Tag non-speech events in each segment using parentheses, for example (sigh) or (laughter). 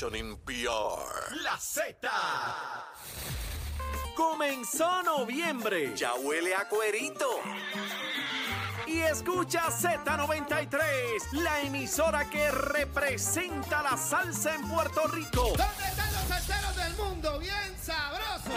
Station in PR. La Z. Comenzó noviembre. Ya huele a cuerito. Y escucha Z93, la emisora que representa la salsa en Puerto Rico. ¿Dónde están los salseros del mundo? Bien.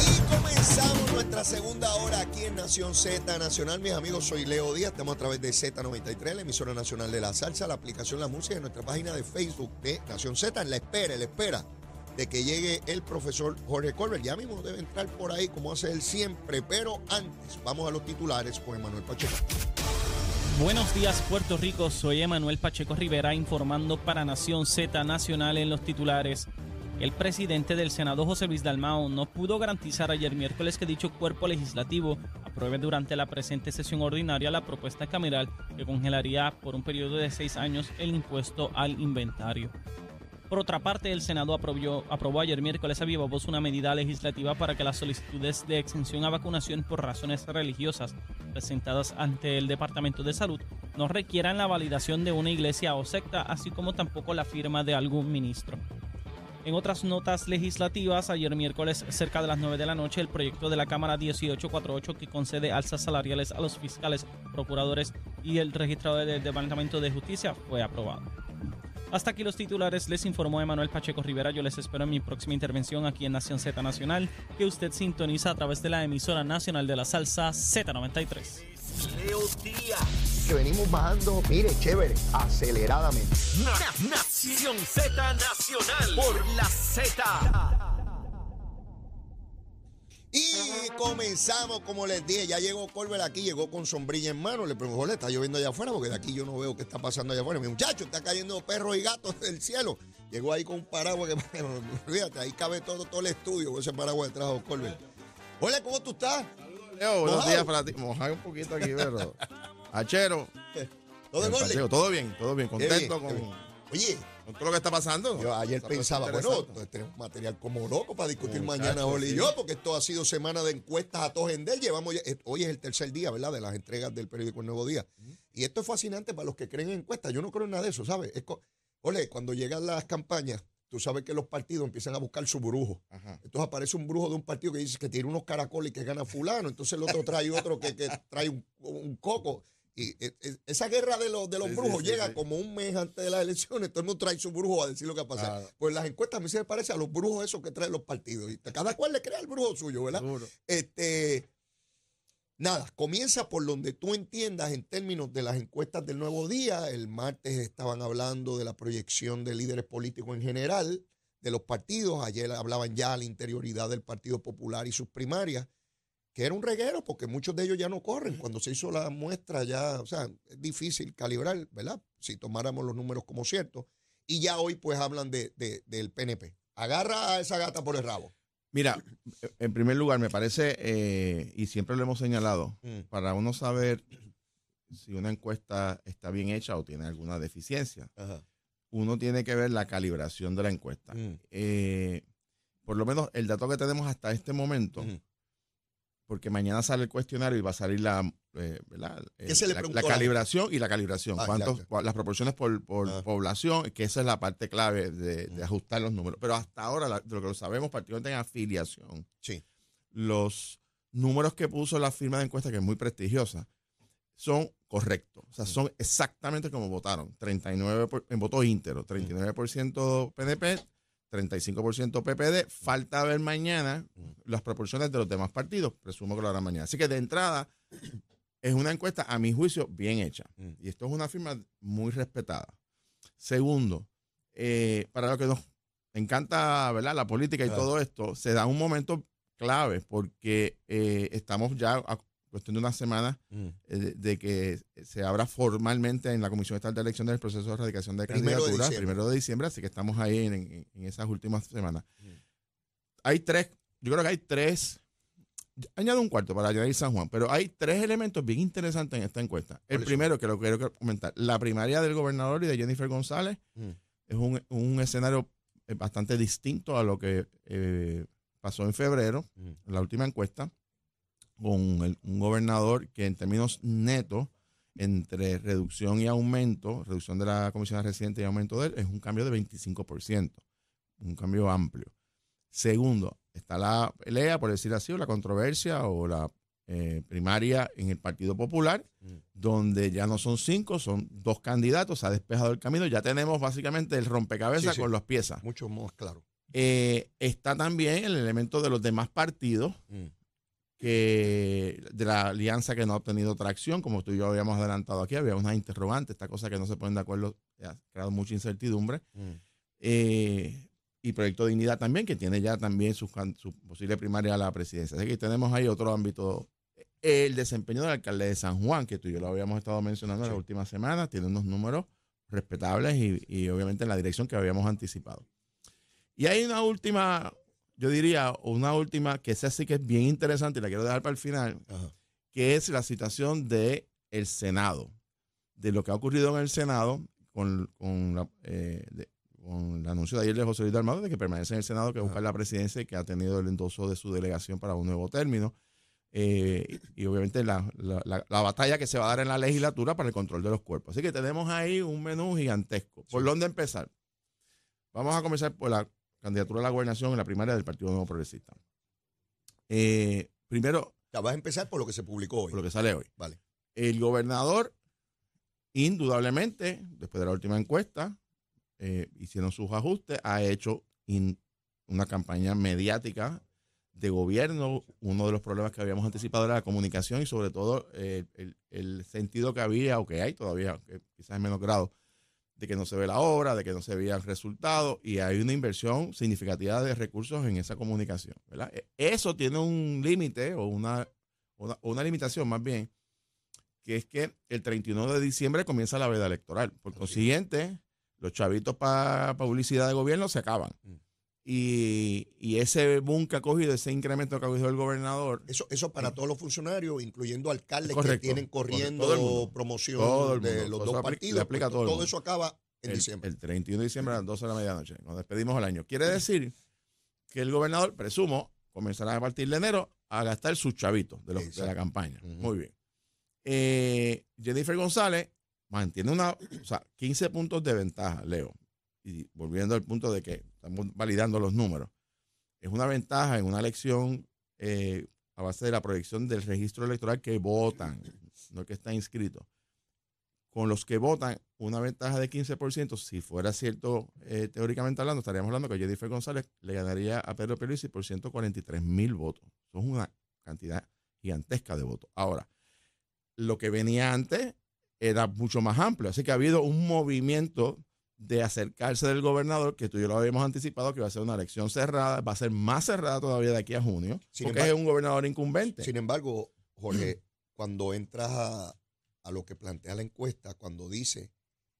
Y comenzamos nuestra segunda hora aquí en Nación Z Nacional. Mis amigos, soy Leo Díaz. Estamos a través de Z93, la emisora nacional de la salsa, la aplicación La Música en nuestra página de Facebook de Nación Z. En la espera, en la espera de que llegue el profesor Jorge Colbert. Ya mismo debe entrar por ahí, como hace él siempre. Pero antes, vamos a los titulares con Emanuel Pacheco. Buenos días Puerto Rico, soy Emanuel Pacheco Rivera informando para Nación Z Nacional en los titulares. El presidente del Senado, José Luis Dalmao, no pudo garantizar ayer miércoles que dicho cuerpo legislativo apruebe durante la presente sesión ordinaria la propuesta cameral que congelaría por un periodo de seis años el impuesto al inventario. Por otra parte, el Senado aprobó, aprobó ayer miércoles a viva voz una medida legislativa para que las solicitudes de exención a vacunación por razones religiosas presentadas ante el Departamento de Salud no requieran la validación de una iglesia o secta, así como tampoco la firma de algún ministro. En otras notas legislativas, ayer miércoles cerca de las 9 de la noche, el proyecto de la Cámara 1848 que concede alzas salariales a los fiscales, procuradores y el registrador del Departamento de Justicia fue aprobado. Hasta aquí los titulares, les informó Emanuel Pacheco Rivera. Yo les espero en mi próxima intervención aquí en Nación Z Nacional, que usted sintoniza a través de la emisora nacional de la salsa Z93. Leo Díaz. Que venimos bajando, mire, chévere, aceleradamente. Na- Nación Z Nacional por la Z. Y comenzamos, como les dije, ya llegó Colbert aquí, llegó con sombrilla en mano. Le pregunto, "Jorge, está lloviendo allá afuera, porque de aquí yo no veo qué está pasando allá afuera. Mi muchacho, está cayendo perros y gatos del cielo. Llegó ahí con un paraguas que, (laughs) fíjate, ahí cabe todo, todo el estudio con ese paraguas que trajo Colbert. Hola, ¿cómo tú estás? Leo, buenos días para ti. Mojado un poquito aquí, pero. Achero. (laughs) ¿Todo orden? paseo, todo bien, todo bien. Contento bien, con. Oye, con todo lo que está pasando. yo ayer Está pensaba, bueno, tenemos material como loco para discutir Muchacho, mañana, Jorge y yo, porque esto ha sido semana de encuestas a todos en del. Llevamos ya- eh, hoy es el tercer día, ¿verdad? De las entregas del periódico El Nuevo Día. Y esto es fascinante para los que creen en encuestas. Yo no creo en nada de eso, ¿sabes? Es Ole, cuando llegan las campañas, tú sabes que los partidos empiezan a buscar su brujo. Ajá. Entonces aparece un brujo de un partido que dice que tiene unos caracoles y que gana fulano. Entonces el otro trae otro que, que trae un, un coco. Y eh, eh, esa guerra de los, de los Sí, brujos sí, llega como un mes antes de las elecciones. Todo el mundo trae su brujo a decir lo que ha pasado. Claro. Pues las encuestas a mí se me parece a los brujos esos que traen los partidos. Y cada cual le crea el brujo suyo, ¿verdad? Seguro. Este, nada, comienza por donde tú entiendas en términos de las encuestas del nuevo día. El martes estaban hablando de la proyección de líderes políticos en general, de los partidos. Ayer hablaban ya de la interioridad del Partido Popular y sus primarias, que era un reguero porque muchos de ellos ya no corren. Cuando se hizo la muestra ya, o sea, es difícil calibrar, ¿verdad? Si tomáramos los números como ciertos. Y ya hoy pues hablan de, de- del PNP. Agarra a esa gata por el rabo. Mira, en primer lugar, me parece, eh, y siempre lo hemos señalado, Mm. para uno saber si una encuesta está bien hecha o tiene alguna deficiencia, Ajá. uno tiene que ver la calibración de la encuesta. Mm. Eh, por lo menos el dato que tenemos hasta este momento, Ujú. porque mañana sale el cuestionario y va a salir la, eh, ¿verdad? ¿Qué se le la, calibración y la calibración. Ah, ¿Cuántos- claro. las proporciones por, por Ah. población, que esa es la parte clave de, de ajustar los números. Pero hasta ahora, la- de lo que lo sabemos, particularmente en afiliación, Sí. los números que puso la firma de encuesta, que es muy prestigiosa, son correctos. O sea, son exactamente como votaron. 39 por- en voto íntero, 39% PNP, 35% PPD. Falta ver mañana las proporciones de los demás partidos. Presumo que lo harán mañana. Así que de entrada, es una encuesta, a mi juicio, bien hecha. Mm. Y esto es una firma muy respetada. Segundo, eh, para lo que nos encanta ¿verdad? la política y Claro. todo esto, se da un momento clave porque eh, estamos ya a cuestión de una semana Mm. eh, de, de que se abra formalmente en la Comisión Estatal de Elecciones el proceso de erradicación de Primero de candidaturas, diciembre. primero de diciembre, así que estamos ahí en, en- en esas últimas semanas. Mm. Hay tres, yo creo que hay tres Añado un cuarto para añadir San Juan, pero hay tres elementos bien interesantes en esta encuesta. El ¿Cuáles primero, que lo quiero comentar, la primaria del gobernador y de Jennifer González Mm. es un, un escenario eh, bastante distinto a lo que eh, pasó en febrero, Mm. en la última encuesta, con el- un gobernador que en términos netos, entre reducción y aumento, reducción de la comisión residente y aumento de él, es un cambio de 25%, un cambio amplio. Segundo, está la pelea, por decir así, o la controversia o la eh, primaria en el Partido Popular, Mm. donde ya no son cinco, son dos candidatos, se ha despejado el camino, ya tenemos básicamente el rompecabezas Sí, sí. con las piezas. Mucho más claro. Eh, está también el elemento de los demás partidos, Mm. que de la alianza que no ha obtenido tracción, como tú y yo habíamos adelantado aquí, había una interrogante, esta cosa que no se ponen de acuerdo, ha creado mucha incertidumbre. Mm. Eh, y Proyecto Dignidad también, que tiene ya también su, su posible primaria a la presidencia. Así que tenemos ahí otro ámbito. El desempeño del alcalde de San Juan, que tú y yo lo habíamos estado mencionando en Sí. las últimas semanas, tiene unos números respetables y, y obviamente en la dirección que habíamos anticipado. Y hay una última, yo diría, una última que esa sí que es bien interesante y la quiero dejar para el final, Ajá. que es la situación del el Senado, de lo que ha ocurrido en el Senado con, con la, eh, de- con el anuncio de ayer de José Luis Dalmado de que permanece en el Senado, que busca la presidencia y que ha tenido el endoso de su delegación para un nuevo término. Eh, y, y obviamente la, la- la- la batalla que se va a dar en la legislatura para el control de los cuerpos. Así que tenemos ahí un menú gigantesco. ¿Por Sí. dónde empezar? Vamos a comenzar por la candidatura a la gobernación en la primaria del Partido Nuevo Progresista. Eh, primero, Ya vas a empezar por lo que se publicó hoy. por lo que sale hoy. Vale. El gobernador, indudablemente, después de la última encuesta, eh, hicieron sus ajustes, ha hecho in- una campaña mediática de gobierno. Uno de los problemas que habíamos anticipado era la comunicación y sobre todo eh, el, el sentido que había o que hay todavía, que quizás en menos grado, de que no se ve la obra, de que no se veía el resultado y hay una inversión significativa de recursos en esa comunicación. ¿verdad? E- Eso tiene un límite o una, una, una limitación más bien, que es que el 31 de diciembre comienza la veda electoral. Por consiguiente, los chavitos para publicidad de gobierno se acaban. Mm. Y, y ese boom que ha cogido, ese incremento que ha cogido el gobernador, Eso, eso para todos los funcionarios, incluyendo alcaldes Correcto, que tienen corriendo mundo. promoción de los dos partidos. aplica todo eso acaba en el, diciembre. el 31 de diciembre a las (laughs) 12 de la medianoche, cuando despedimos el año. Quiere decir que el gobernador, presumo, comenzará a partir de enero a gastar sus chavitos de, los- de la campaña. Muy bien. Eh, Jennifer González mantiene una, o sea, 15 puntos de ventaja, Leo. Y volviendo al punto de que estamos validando los números. Es una ventaja en una elección eh, a base de la proyección del registro electoral que votan, no que está inscrito con los que votan una ventaja de 15%, si fuera cierto eh, teóricamente hablando, estaríamos hablando que Jennifer González le ganaría a Pedro Pierluisi por 143 mil votos. Eso es una cantidad gigantesca de votos. Ahora, lo que venía antes era mucho más amplio, así que ha habido un movimiento de acercarse del gobernador, que tú y yo lo habíamos anticipado, que va a ser una elección cerrada, va a ser más cerrada todavía de aquí a junio, Sin porque embargo- es un gobernador incumbente. Sin embargo, Jorge, (clears throat) cuando entras a, a lo que plantea la encuesta, cuando dice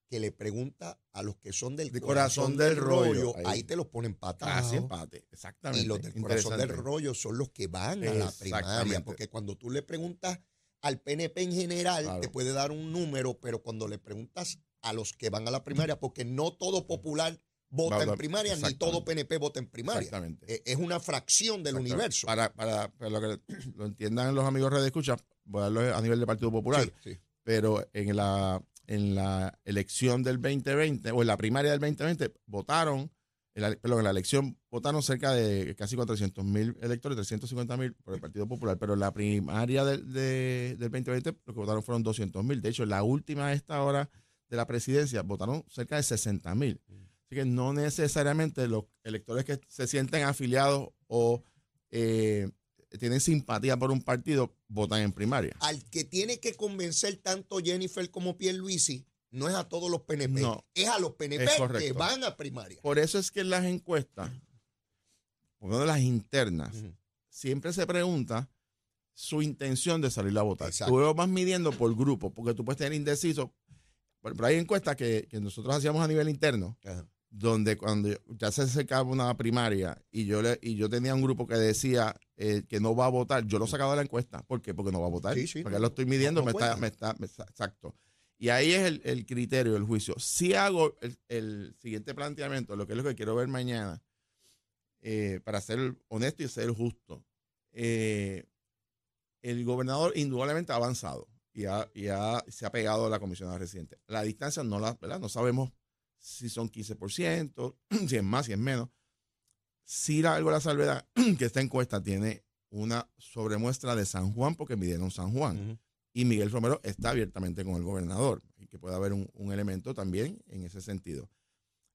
que le pregunta a los que son del De corazón, corazón del del rollo, rollo, ahí. ahí. te los ponen. Casi empate, exactamente. Y los del corazón del rollo son los que van a la primaria. Porque cuando tú le preguntas al PNP en general, Claro. te puede dar un número, pero cuando le preguntas a los que van a la primaria, porque no todo popular vota en primaria, ni todo PNP vota en primaria. Exactamente. Eh, Es una fracción del universo. Para, para, para lo que (clears throat) lo entiendan los amigos de Escucha, voy a darlo a nivel del Partido Popular, Sí, sí. pero en la, en la elección del 2020, o en la primaria del 2020, votaron, en la, perdón, en la elección votaron cerca de casi 400 mil electores, 350 mil por el Partido Popular, pero en la primaria del, de- del 2020 lo que votaron fueron 200 mil. De hecho, en la última a esta hora de la presidencia votaron cerca de 60 mil. Así que no necesariamente los electores que se sienten afiliados o eh, tienen simpatía por un partido votan en primaria. Al que tiene que convencer tanto Jennifer como Pierluisi, no es a todos los PNP, No. es a los PNP que van a primaria. Por eso es que en las encuestas, por de las internas, siempre se pregunta su intención de salir a votar. Exacto. Tú lo vas midiendo por grupo, porque tú puedes tener indeciso. Pero hay encuestas que, que nosotros hacíamos a nivel interno, Ajá. donde cuando ya se acercaba una primaria y yo le, y yo tenía un grupo que decía eh, que no va a votar, yo lo sacaba de la encuesta. ¿Por qué? Porque no va a votar. Sí, sí, Porque no, lo estoy midiendo, no me, está, me, está, me está- exacto. Y ahí es el, el criterio, el juicio. Si hago el, el siguiente planteamiento, lo que es lo que quiero ver mañana, eh, para ser honesto y ser justo. Eh, el gobernador indudablemente ha avanzado y, ha- y ha- se ha pegado a la comisionada residente. La distancia no la, ¿verdad? No sabemos si son 15%, (clears throat) si es más, si es menos. Sí la- algo la salvedad (clears throat) que esta encuesta tiene una sobremuestra de San Juan porque midieron San Juan. Y Miguel Romero está abiertamente con el gobernador. Y que puede haber un, un elemento también en ese sentido.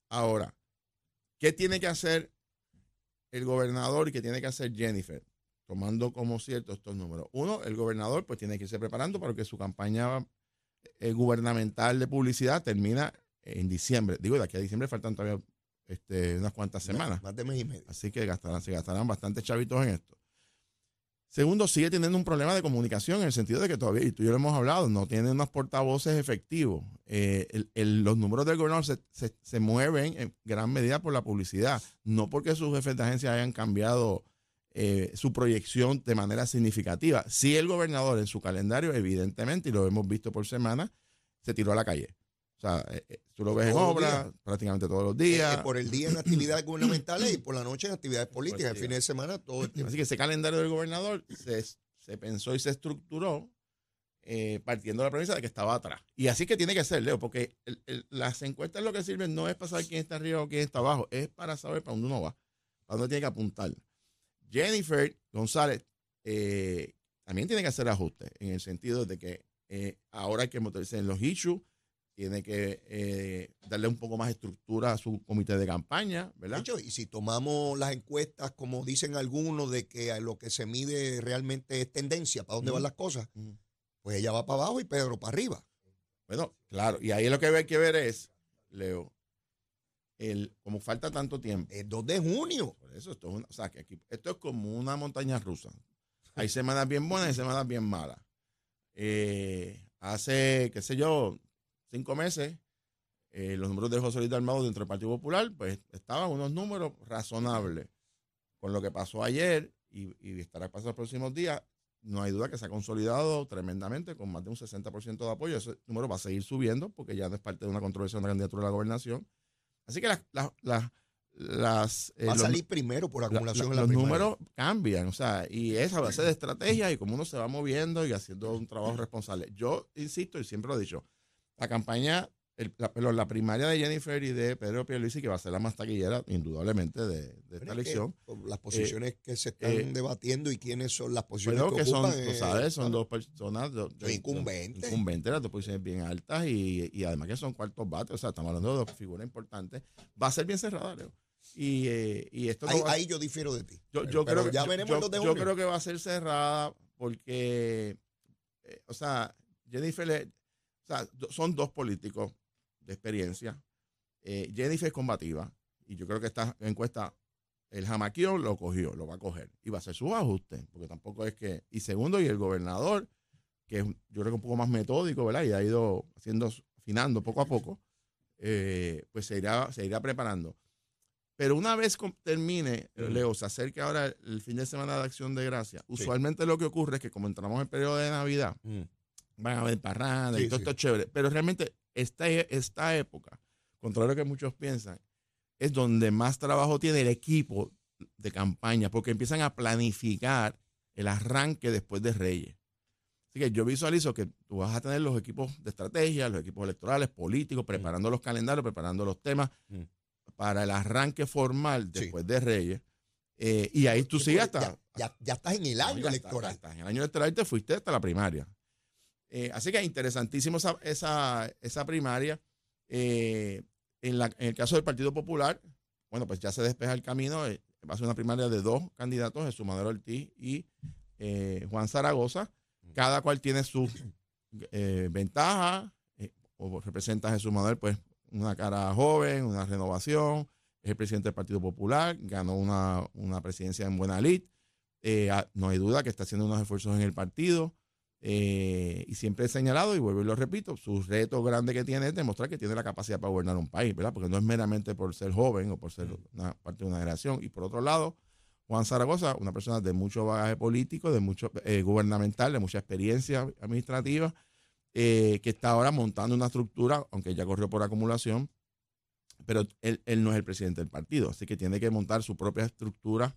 Ahora, ¿qué tiene que hacer el gobernador y qué tiene que hacer Jennifer? Tomando como cierto estos números. Uno, el gobernador pues tiene que irse preparando para que su campaña eh, gubernamental de publicidad termina en diciembre. Digo, de aquí a diciembre faltan todavía este, unas cuantas semanas. Más de mes y medio. Así que gastarán, se gastarán bastantes chavitos en esto. Segundo, sigue teniendo un problema de comunicación en el sentido de que todavía, y tú y yo lo hemos hablado, no tiene unos portavoces efectivos. Eh, los números del gobernador se, se- se mueven en gran medida por la publicidad, no porque sus jefes de agencia hayan cambiado eh, su proyección de manera significativa. Sí, el gobernador en su calendario, evidentemente, y lo hemos visto por semana, se tiró a la calle. O sea, eh, eh, tú lo ves en obra prácticamente todos los Eh, días. por el día en actividades gubernamentales y por la noche en actividades políticas. El fin de semana todo el tiempo. Así que ese calendario del gobernador se, se pensó y se estructuró eh, partiendo de la premisa de que estaba atrás. Y así que tiene que ser, Leo, porque el- el- las encuestas lo que sirven no es para saber quién está arriba o quién está abajo, es para saber para dónde uno va, para dónde tiene que apuntar. Jennifer González eh, también tiene que hacer ajustes en el sentido de que eh, ahora hay que meterse en los issues, tiene que eh, darle un poco más estructura a su comité de campaña, De ¿verdad? hecho, y si tomamos las encuestas, como dicen algunos, de que lo que se mide realmente es tendencia, para dónde van las cosas, pues ella va para abajo y Pedro para arriba. Bueno, claro, y ahí lo que hay que ver es, Leo, el, como falta tanto tiempo. Es 2 de junio. Por eso esto es, una- o sea, que aquí, esto es como una montaña rusa. Hay semanas bien buenas y semanas bien malas. Eh, hace, qué sé yo, cinco meses, eh, los números de José Luis Dalmado dentro del Partido Popular, pues estaban unos números razonables. Con lo que pasó ayer y, y estará pasando los próximos días, no hay duda que se ha consolidado tremendamente con más de un 60% de apoyo. Ese número va a seguir subiendo porque ya no es parte de una controversia de una candidatura a la gobernación. Así que las, las, las, las, eh, Va a los- salir primero por la- acumulación la- en la los primaria. números cambian, o sea, y es a base de estrategia y como uno se va moviendo y haciendo un trabajo responsable. Yo insisto y siempre lo he dicho, la campaña, el- la, perdón, la primaria de Jennifer y de Pedro Pierluisi, que va a ser la más taquillera, indudablemente, de, de esta es que elección. las posiciones que se están eh, debatiendo y quiénes son las posiciones Bueno, que, que son, ocupan. tú eh, sabes, son dos personas dos- Son incumbentes. incumbentes, las dos posiciones bien altas y, y además que son cuartos bates, o sea, estamos hablando de dos figuras importantes. Va a ser bien cerrada, Leo. Y, eh, y esto no Ahí, va- ahí yo difiero de ti. Yo, Pero- yo pero creo que, ya veremos yo, el 2 de yo creo que va a ser cerrada porque, eh, o sea, Jennifer, le- o sea, son dos políticos de experiencia. Eh, Jennifer es combativa y yo creo que esta encuesta, el jamaquío lo cogió, lo va a coger y va a hacer sus ajustes, porque tampoco es que, y segundo, y el gobernador, que es, yo creo que un poco más metódico, ¿verdad? Y ha ido haciendo, afinando poco a poco, eh, pues se irá, se irá preparando. Pero una vez termine. Leo, se acerque ahora el, fin de semana de Acción de Gracia. Usualmente lo que ocurre es que como entramos en el periodo de Navidad, van a haber parrandas y Sí, todo sí. esto es chévere. Pero realmente esta, esta época, contrario a lo que muchos piensan, es donde más trabajo tiene el equipo de campaña, porque empiezan a planificar el arranque después de Reyes. Así que yo visualizo que tú vas a tener los equipos de estrategia, los equipos electorales, políticos, preparando los calendarios, preparando los temas Mm. para el arranque formal Sí. después de Reyes. Eh, y ahí tú Sí, hasta, Ya, ya- ya estás en el año electoral. ya está. En el año electoral te fuiste hasta la primaria. Eh, así que interesantísimo esa, esa, esa primaria. Eh, en, la- en el caso del Partido Popular, bueno, pues ya se despeja el camino. eh, va a ser una primaria de dos candidatos, Jesús Madero Ortiz y Juan Zaragoza. Cada cual tiene su eh, ventaja. eh, o representa a Jesús Manuel, pues una cara joven, una renovación. Es el presidente del Partido Popular, ganó una, una presidencia en buena lid. Ah, no hay duda que está haciendo unos esfuerzos en el partido. Eh, y siempre he señalado, y vuelvo y lo repito, su reto grande que tiene es demostrar que tiene la capacidad para gobernar un país, ¿verdad? Porque no es meramente por ser joven o por ser una parte de una generación. Y por otro lado, Juan Zaragoza, una persona de mucho bagaje político, de mucho eh, gubernamental, de mucha experiencia administrativa, eh, que está ahora montando una estructura, aunque ya corrió por acumulación, pero él, él no es el presidente del partido, así que tiene que montar su propia estructura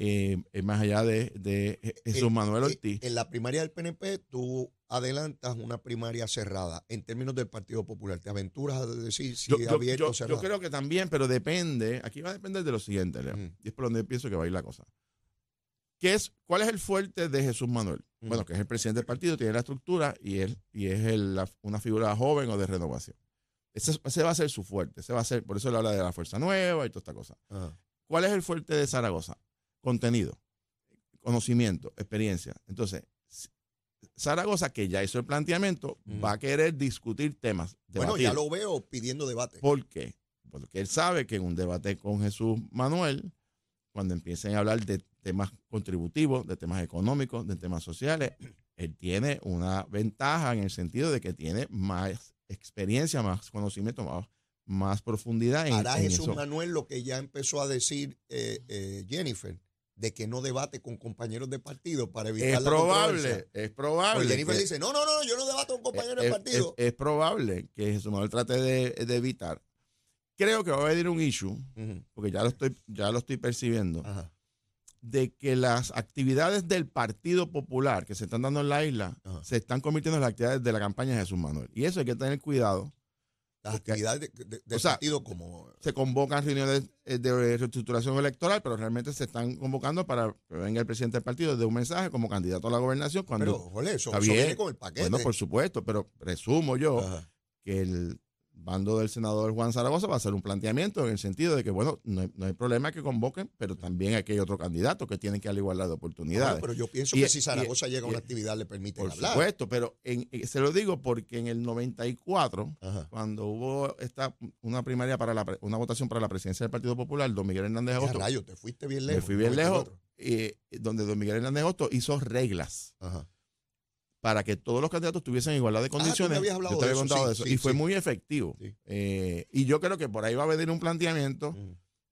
eh, eh, más allá de, de Jesús Eh, Manuel Ortiz. En la primaria del PNP, tú adelantas una primaria cerrada. En términos del Partido Popular, ¿te aventuras a decir si yo, abierto yo- o cerrado? yo creo que también, pero depende, aquí va a depender de lo siguiente, Leo, y es por donde pienso que va a ir la cosa. ¿Qué es, ¿Cuál es el fuerte de Jesús Manuel? Bueno, que es el presidente del partido, tiene la estructura y, él, y es el- la- una figura joven o de renovación. Ese, ese va a ser su fuerte, ese va a ser, por eso le habla de la fuerza nueva y toda esta cosa. Ajá. ¿Cuál es el fuerte de Zaragoza? Contenido, conocimiento, experiencia. Entonces, Zaragoza, que ya hizo el planteamiento, va a querer discutir temas. Bueno, ya lo veo pidiendo debate. ¿Por qué? Porque él sabe que en un debate con Jesús Manuel, cuando empiecen a hablar de temas contributivos, de temas económicos, de temas sociales, (clears throat) él tiene una ventaja en el sentido de que tiene más experiencia, más conocimiento, más, más profundidad en, Hará en Jesús eso. Manuel lo que ya empezó a decir eh, eh, Jennifer, de que no debate con compañeros de partido para evitar Es la probable, es probable. Jennifer que- dice, no, no, no, yo no debato con compañeros es, de partido. es- es probable que Jesús Manuel trate de, de evitar. Creo que va a venir un issue, porque ya lo estoy, ya lo estoy percibiendo. Ajá. de que las actividades del Partido Popular que se están dando en la isla Ajá. se están convirtiendo en las actividades de la campaña de Jesús Manuel. Y eso hay que tener cuidado. Las Porque- actividades de- de- del o sea, partido como... Se convocan reuniones eh, de reestructuración electoral, pero realmente se están convocando para que venga el presidente del partido de un mensaje como candidato a la gobernación. Cuando, Pero, jole, eso, está eso bien. viene con el paquete. bueno, por supuesto, pero presumo yo Ajá. que el bando del senador Juan Zaragoza va a hacer un planteamiento en el sentido de que, bueno, no hay, no hay problema que convoquen, pero también aquí hay otro candidato que tiene que igualdad de oportunidades. Pero yo pienso Y- que si y- Zaragoza llega a y- una actividad le permiten Por hablar. supuesto, pero en- eh, se lo digo porque en el 94, Ajá. cuando hubo esta, una primaria para la, una votación para la presidencia del Partido Popular, don Miguel Hernández Agosto, rayo, te fuiste bien me lejos. fui bien lejos, 94. eh, donde don Miguel Hernández Agosto hizo reglas Ajá. Para que todos los candidatos tuviesen igualdad de Ah, condiciones. Yo te había contado de eso. sí, y fue sí. muy efectivo. Eh, y yo creo que por ahí va a venir un planteamiento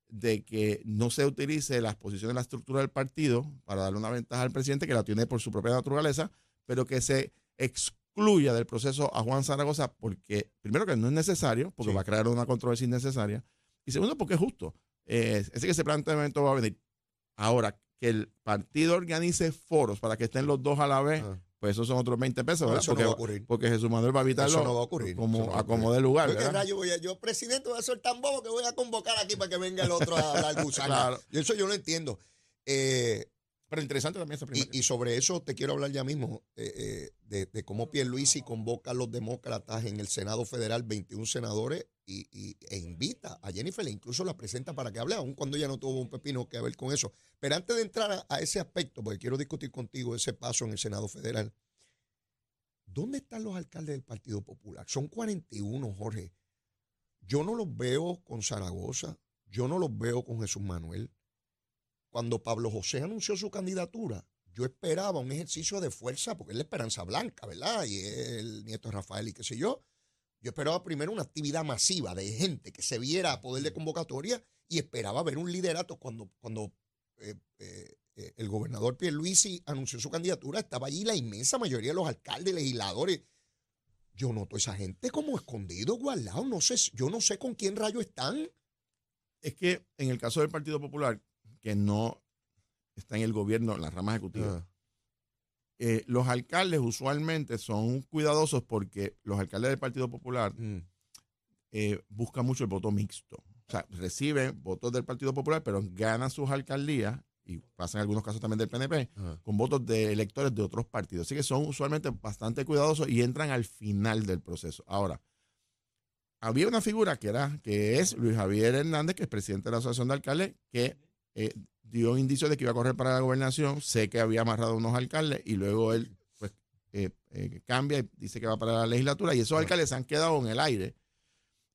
de que no se utilice las posiciones de la estructura del partido para darle una ventaja al presidente que la tiene por su propia naturaleza, pero que se excluya del proceso a Juan Zaragoza porque, primero, que no es necesario, porque va a crear una controversia innecesaria, y segundo, porque es justo. Eh, así que ese planteamiento va a venir. Ahora, que el partido organice foros para que estén los dos a la vez. Pues esos son otros 20 pesos, No, ¿verdad? eso no porque, va a ocurrir. porque Jesús Manuel va a evitarlo Eso no va a ocurrir. como no a como de lugar. Yo, ¿qué ¿verdad? rayo voy a- yo, presidente, voy a ser tan bobo que voy a convocar aquí para que venga el otro a hablar gusanga. (laughs) Claro. Y eso yo lo entiendo. Eh, Pero interesante también esa primera. y, y sobre eso te quiero hablar ya mismo, eh, eh, de, de cómo Pierluisi convoca a los demócratas en el Senado Federal, 21 senadores, y, y- e invita a Jennifer, e incluso la presenta para que hable, aun cuando ella no tuvo un pepino que ver con eso. Pero antes de entrar a, a ese aspecto, porque quiero discutir contigo ese paso en el Senado Federal, ¿dónde están los alcaldes del Partido Popular? Son 41, Jorge. Yo no los veo con Zaragoza, yo no los veo con Jesús Manuel cuando Pablo José anunció su candidatura, yo esperaba un ejercicio de fuerza, porque es la esperanza blanca, ¿verdad? Y es el nieto de Rafael y qué sé yo. Yo esperaba primero una actividad masiva de gente que se viera a poder de convocatoria y esperaba ver un liderato cuando, cuando eh, eh, eh, el gobernador Pierluisi anunció su candidatura, estaba allí la inmensa mayoría de los alcaldes, legisladores. Yo noto a esa gente como escondido, guardado, no sé, yo no sé con quién rayo están. Es que en el caso del Partido Popular, que no está en el gobierno, en la rama ejecutiva, eh, los alcaldes usualmente son cuidadosos porque los alcaldes del Partido Popular Mm. eh, buscan mucho el voto mixto. O sea, reciben votos del Partido Popular, pero ganan sus alcaldías, y pasan algunos casos también del PNP, Ajá. con votos de electores de otros partidos. Así que son usualmente bastante cuidadosos y entran al final del proceso. Ahora, había una figura que era, que es Luis Javier Hernández, que es presidente de la Asociación de Alcaldes, que eh, dio indicios de que iba a correr para la gobernación. Sé que había amarrado unos alcaldes y luego él pues eh, eh, cambia y dice que va para la legislatura. Y esos alcaldes se han quedado en el aire,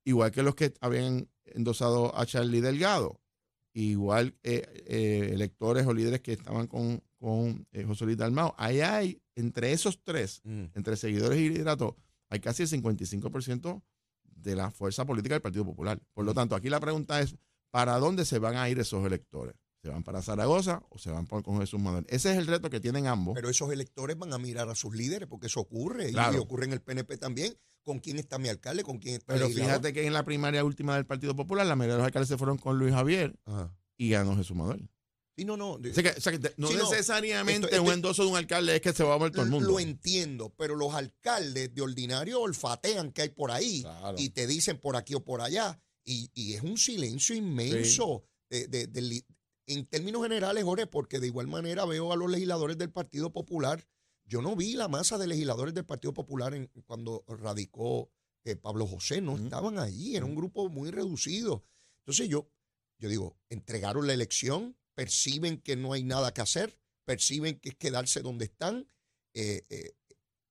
igual que los que habían endosado a Charlie Delgado. Igual eh, electores o líderes que estaban con, con José Luis Dalmao. Ahí hay, entre esos tres, Mm. entre seguidores y liderato, hay casi el 55% de la fuerza política del Partido Popular. Por lo tanto, aquí la pregunta es, ¿para dónde se van a ir esos electores? ¿Se van para Zaragoza o se van por con Jesús Manuel? Ese es el reto que tienen ambos. Pero esos electores van a mirar a sus líderes porque eso ocurre y- Claro. y ocurre en el PNP también. ¿Con quién está mi alcalde? ¿Con quién está Pero el fíjate que en la primaria última del Partido Popular, la mayoría de los alcaldes se fueron con Luis Javier Ajá. y ganó Jesús Manuel. Sí, no, no. O sea que, o sea que te- no Sí, necesariamente Esto- un esto- endoso de un alcalde es que se va a mover todo el mundo. Lo entiendo, pero los alcaldes de ordinario olfatean que hay por ahí Claro. y te dicen por aquí o por allá. Y, y es un silencio inmenso de- de- de li- en términos generales, Jorge, porque de igual manera veo a los legisladores del Partido Popular. Yo no vi la masa de legisladores del Partido Popular en, cuando radicó eh, Pablo José, no estaban allí, era un grupo muy reducido. Entonces yo, yo digo, entregaron la elección, perciben que no hay nada que hacer, perciben que es quedarse donde están. Eh, eh,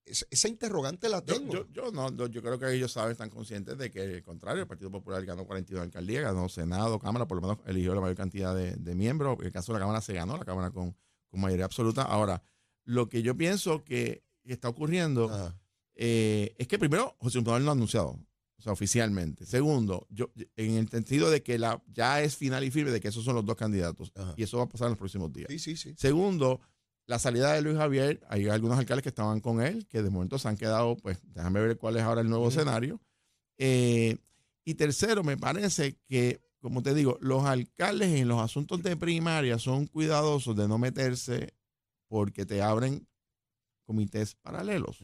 esa, interrogante la tengo. yo, yo no, no, yo creo que ellos saben, están conscientes de que, al contrario, el Partido Popular ganó 42 alcaldías, ganó Senado, Cámara, por lo menos eligió la mayor cantidad de, de miembros. En el caso de la Cámara se ganó, la Cámara con, con mayoría absoluta. Ahora, lo que yo pienso que, está ocurriendo eh, es que primero, José Manuel no ha anunciado, o sea, oficialmente. Segundo, yo, en el sentido de que la, ya es final y firme de que esos son los dos candidatos. Y eso va a pasar en los próximos días. Sí, sí, sí. Segundo, la salida de Luis Javier, hay algunos alcaldes que estaban con él, que de momento se han quedado, pues déjame ver cuál es ahora el nuevo escenario. Eh, y tercero, me parece que, como te digo, los alcaldes en los asuntos de primaria son cuidadosos de no meterse porque te abren comités paralelos.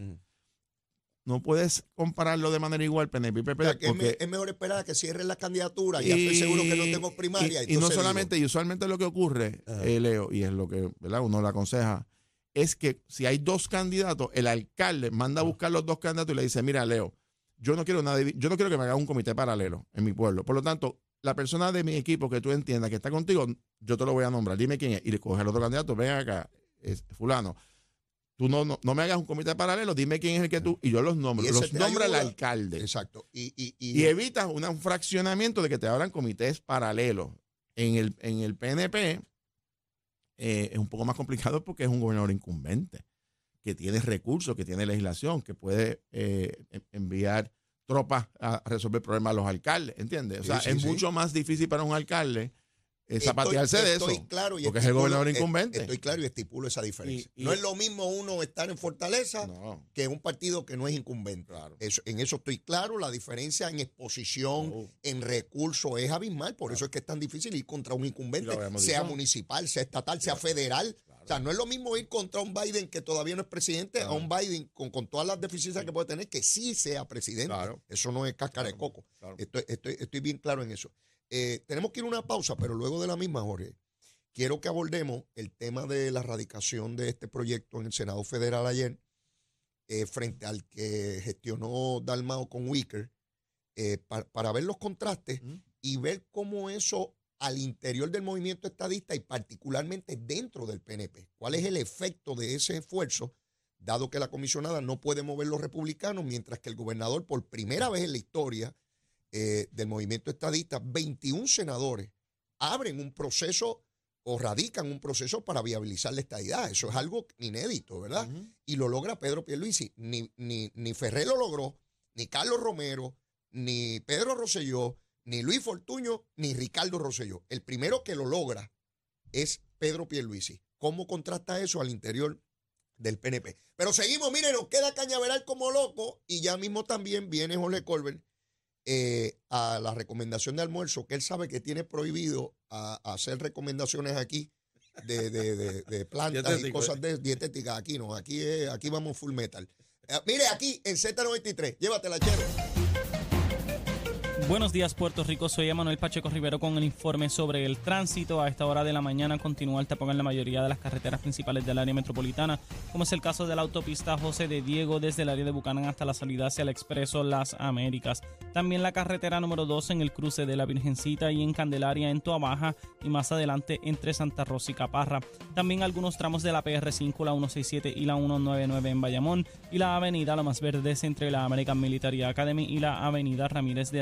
No puedes compararlo de manera igual PNP y PP. O sea, que es, me- porque- es mejor esperar a que cierren la candidatura. Ya estoy seguro que no tengo primaria. Y, y no solamente, y usualmente lo que ocurre, eh, Leo, y es lo que ¿verdad? uno le aconseja, es que si hay dos candidatos, el alcalde manda a buscar los dos candidatos y le dice, mira, Leo, yo no quiero nada, yo no quiero que me haga un comité paralelo en mi pueblo. Por lo tanto, la persona de mi equipo que tú entiendas que está contigo, yo te lo voy a nombrar. Dime quién es. Y le coge al otro candidato, ven acá, es fulano. Tú no, no, no me hagas un comité paralelo, dime quién es el que tú, y yo los nombro. Los nombra el alcalde. Exacto. Y, y, y- Y evitas una- un fraccionamiento de que te abran comités paralelos. En el, en el PNP eh, es un poco más complicado porque es un gobernador incumbente, que tiene recursos, que tiene legislación, que puede eh, en- enviar tropas a resolver problemas a los alcaldes, ¿entiendes? O Sí, sea, sí, es sí. mucho más difícil para un alcalde estoy- zapatearse de estoy eso. claro y porque es el estipulo- gobernador incumbente. Estoy claro y estipulo esa diferencia. Y- y- no es lo mismo uno estar en Fortaleza No, que un partido que no es incumbente. claro. Eso, en eso estoy claro. La diferencia en exposición, No. en recursos es abismal. Por eso es que es tan difícil ir contra un incumbente, sea dicho. municipal, sea estatal, sea federal. O sea, no es lo mismo ir contra un Biden que todavía no es presidente a un Biden con, con todas las deficiencias que puede tener que sí sea presidente. Claro. Eso no es cáscara de coco. Claro. Estoy, estoy, estoy bien claro en eso. Eh, tenemos que ir a una pausa, pero luego de la misma, Jorge, quiero que abordemos el tema de la radicación de este proyecto en el Senado Federal ayer, eh, frente al que gestionó Dalmao con Wicker, eh, pa- para ver los contrastes y ver cómo eso al interior del movimiento estadista y particularmente dentro del PNP. ¿Cuál es el efecto de ese esfuerzo, dado que la comisionada no puede mover los republicanos, mientras que el gobernador, por primera vez en la historia eh, del movimiento estadista, 21 senadores abren un proceso o radican un proceso para viabilizar la estadidad. Eso es algo inédito, ¿verdad? Y lo logra Pedro Pierluisi. Ni, ni, ni Ferré lo logró, ni Carlos Romero, ni Pedro Rosselló, ni Luis Fortuño, ni Ricardo Rosselló. El primero que lo logra es Pedro Pierluisi. ¿Cómo contrasta eso al interior del PNP? Pero seguimos, miren, nos queda Cañaveral como loco y ya mismo también viene Jorge Colbert eh, a la recomendación de almuerzo, que él sabe que tiene prohibido a, a hacer recomendaciones aquí de, de, de- de plantas y cosas de dietéticas. Aquí no, aquí, es- aquí vamos full metal. Eh, mire, aquí en Z93, llévatela, chero. Buenos días Puerto Rico, soy Emanuel Pacheco Rivero con el informe sobre el tránsito. A esta hora de la mañana continúa el tapón en la mayoría de las carreteras principales del área metropolitana, como es el caso de la autopista José de Diego desde el área de Bucanán hasta la salida hacia el Expreso Las Américas. También la carretera número 2 en el cruce de la Virgencita y en Candelaria en Toa Baja y más adelante entre Santa Rosa y Caparra. También algunos tramos de la PR5, la 167 y la 199 en Bayamón y la avenida Lomas Verdes entre la American Military Academy y la avenida Ramírez de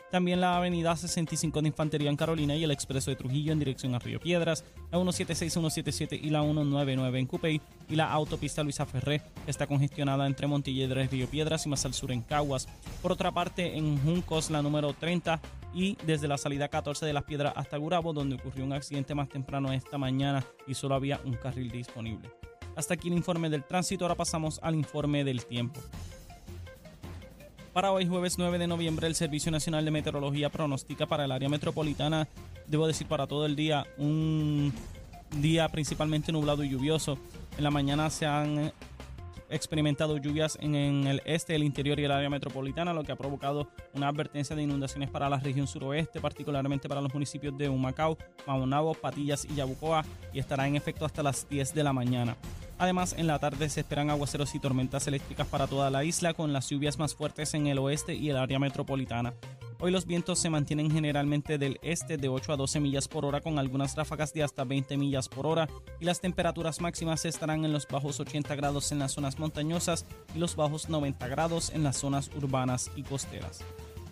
También la avenida 65 de Infantería en Carolina y el expreso de Trujillo en dirección a Río Piedras, la 176, 177 y la 199 en Cupey y la autopista Luisa Ferré está congestionada entre Montilledres, Río Piedras y más al sur en Caguas. Por otra parte, en Juncos, la número 30 y desde la salida 14 de Las Piedras hasta Gurabo, donde ocurrió un accidente más temprano esta mañana y solo había un carril disponible. Hasta aquí el informe del tránsito, ahora pasamos al informe del tiempo. Para hoy, jueves 9 de noviembre, el Servicio Nacional de Meteorología pronostica para el área metropolitana, debo decir para todo el día, un día principalmente nublado y lluvioso. En la mañana se han experimentado lluvias en, el este, el interior y el área metropolitana, lo que ha provocado una advertencia de inundaciones para la región suroeste, particularmente para los municipios de Humacao, Maunabo, Patillas y Yabucoa, y estará en efecto hasta las 10 de la mañana. Además, en la tarde se esperan aguaceros y tormentas eléctricas para toda la isla, con las lluvias más fuertes en el oeste y el área metropolitana. Hoy los vientos se mantienen generalmente del este de 8 a 12 millas por hora con algunas ráfagas de hasta 20 millas por hora y las temperaturas máximas estarán en los bajos 80 grados en las zonas montañosas y los bajos 90 grados en las zonas urbanas y costeras.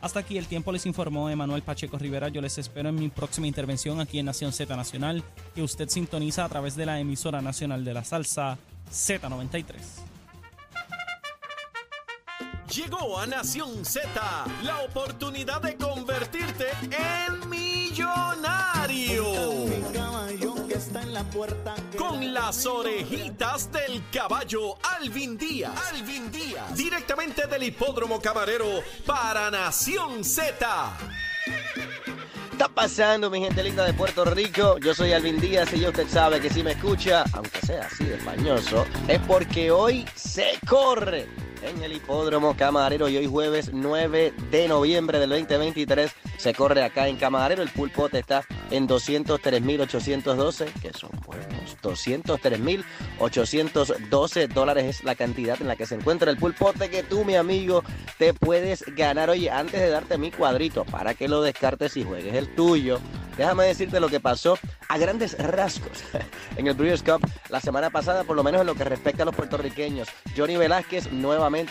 Hasta aquí el tiempo les informó Emanuel Pacheco Rivera. Yo les espero en mi próxima intervención aquí en Nación Z Nacional, que usted sintoniza a través de la emisora nacional de la salsa Z93. Llegó a Nación Z la oportunidad de convertirte Con las orejitas del caballo Alvin Díaz. Alvin Díaz. Directamente del hipódromo camarero para Nación Z. está pasando, mi gente linda de Puerto Rico? Yo soy Alvin Díaz y ya usted sabe que si me escucha, aunque sea así de españoso, es porque hoy se corre en el hipódromo Camarero y hoy jueves 9 de noviembre del 2023 se corre acá en Camarero. El pulpote está en 203.812, que son buenos. 203.812 dólares es la cantidad en la que se encuentra el pulpote que tú, mi amigo, te puedes ganar. Oye, antes de darte mi cuadrito para que lo descartes y juegues el tuyo, déjame decirte lo que pasó a grandes rasgos (laughs) en el Brewers Cup la semana pasada, por lo menos en lo que respecta a los puertorriqueños. Johnny Velázquez,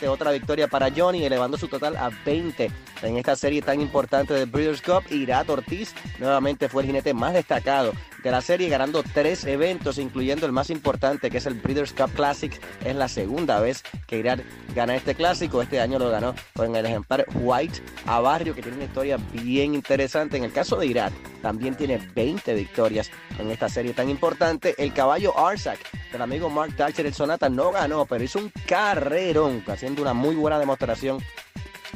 otra victoria para Johnny, elevando su total a 20 en esta serie tan importante del Breeders' Cup. Irat Ortiz nuevamente fue el jinete más destacado de la serie, ganando tres eventos, incluyendo el más importante, que es el Breeders' Cup Classic. Es la segunda vez que Irat gana este clásico. Este año lo ganó con el ejemplar White a Barrio, que tiene una historia bien interesante. En el caso de Irat, también tiene 20 victorias en esta serie tan importante. El caballo Arsac del amigo Mark Thatcher, el Sonata, no ganó, pero hizo un carrerón, haciendo una muy buena demostración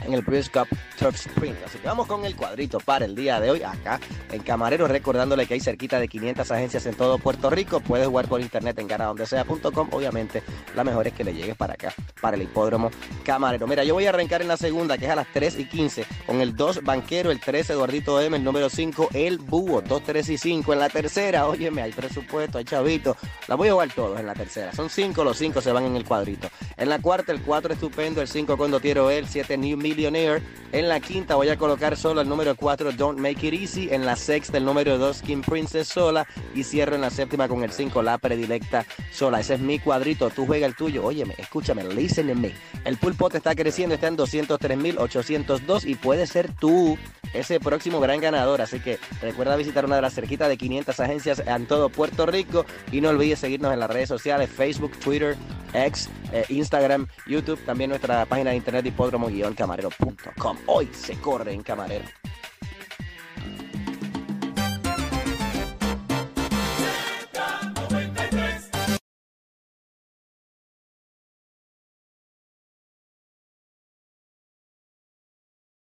en el British Cup Turf Sprint. Así que vamos con el cuadrito para el día de hoy acá en Camarero, recordándole que hay cerquita de 500 agencias en todo Puerto Rico. Puedes jugar por internet en ganadondesea.com. Obviamente, la mejor es que le llegues para acá, para el hipódromo Camarero. Mira, yo voy a arrancar en la segunda, que es a las 3 y 15, con el 2 Banquero, el 3 Eduardito M, el número 5 El Búho, 2, 3 y 5. En la tercera, óyeme, hay presupuesto, hay chavito. La voy a jugar todos en la tercera. Son 5, los 5 se van en el cuadrito. En la cuarta, el 4 Estupendo, el 5 Condotiero El, 7 New En la quinta voy a colocar solo el número 4 Don't Make It Easy. En la sexta el número 2 King Princess sola. Y cierro en la séptima con el 5 La Predilecta sola. Ese es mi cuadrito. Tú juega el tuyo. Óyeme, escúchame, listen to me. El pulpote está creciendo, está en 203.802 y puede ser tú ese próximo gran ganador. Así que recuerda visitar una de las cerquitas de 500 agencias en todo Puerto Rico y no olvides seguirnos en las redes sociales, Facebook, Twitter, X, eh, Instagram, YouTube, también nuestra página de internet hipódromo-camarero.com. Hoy se corre en Camarero.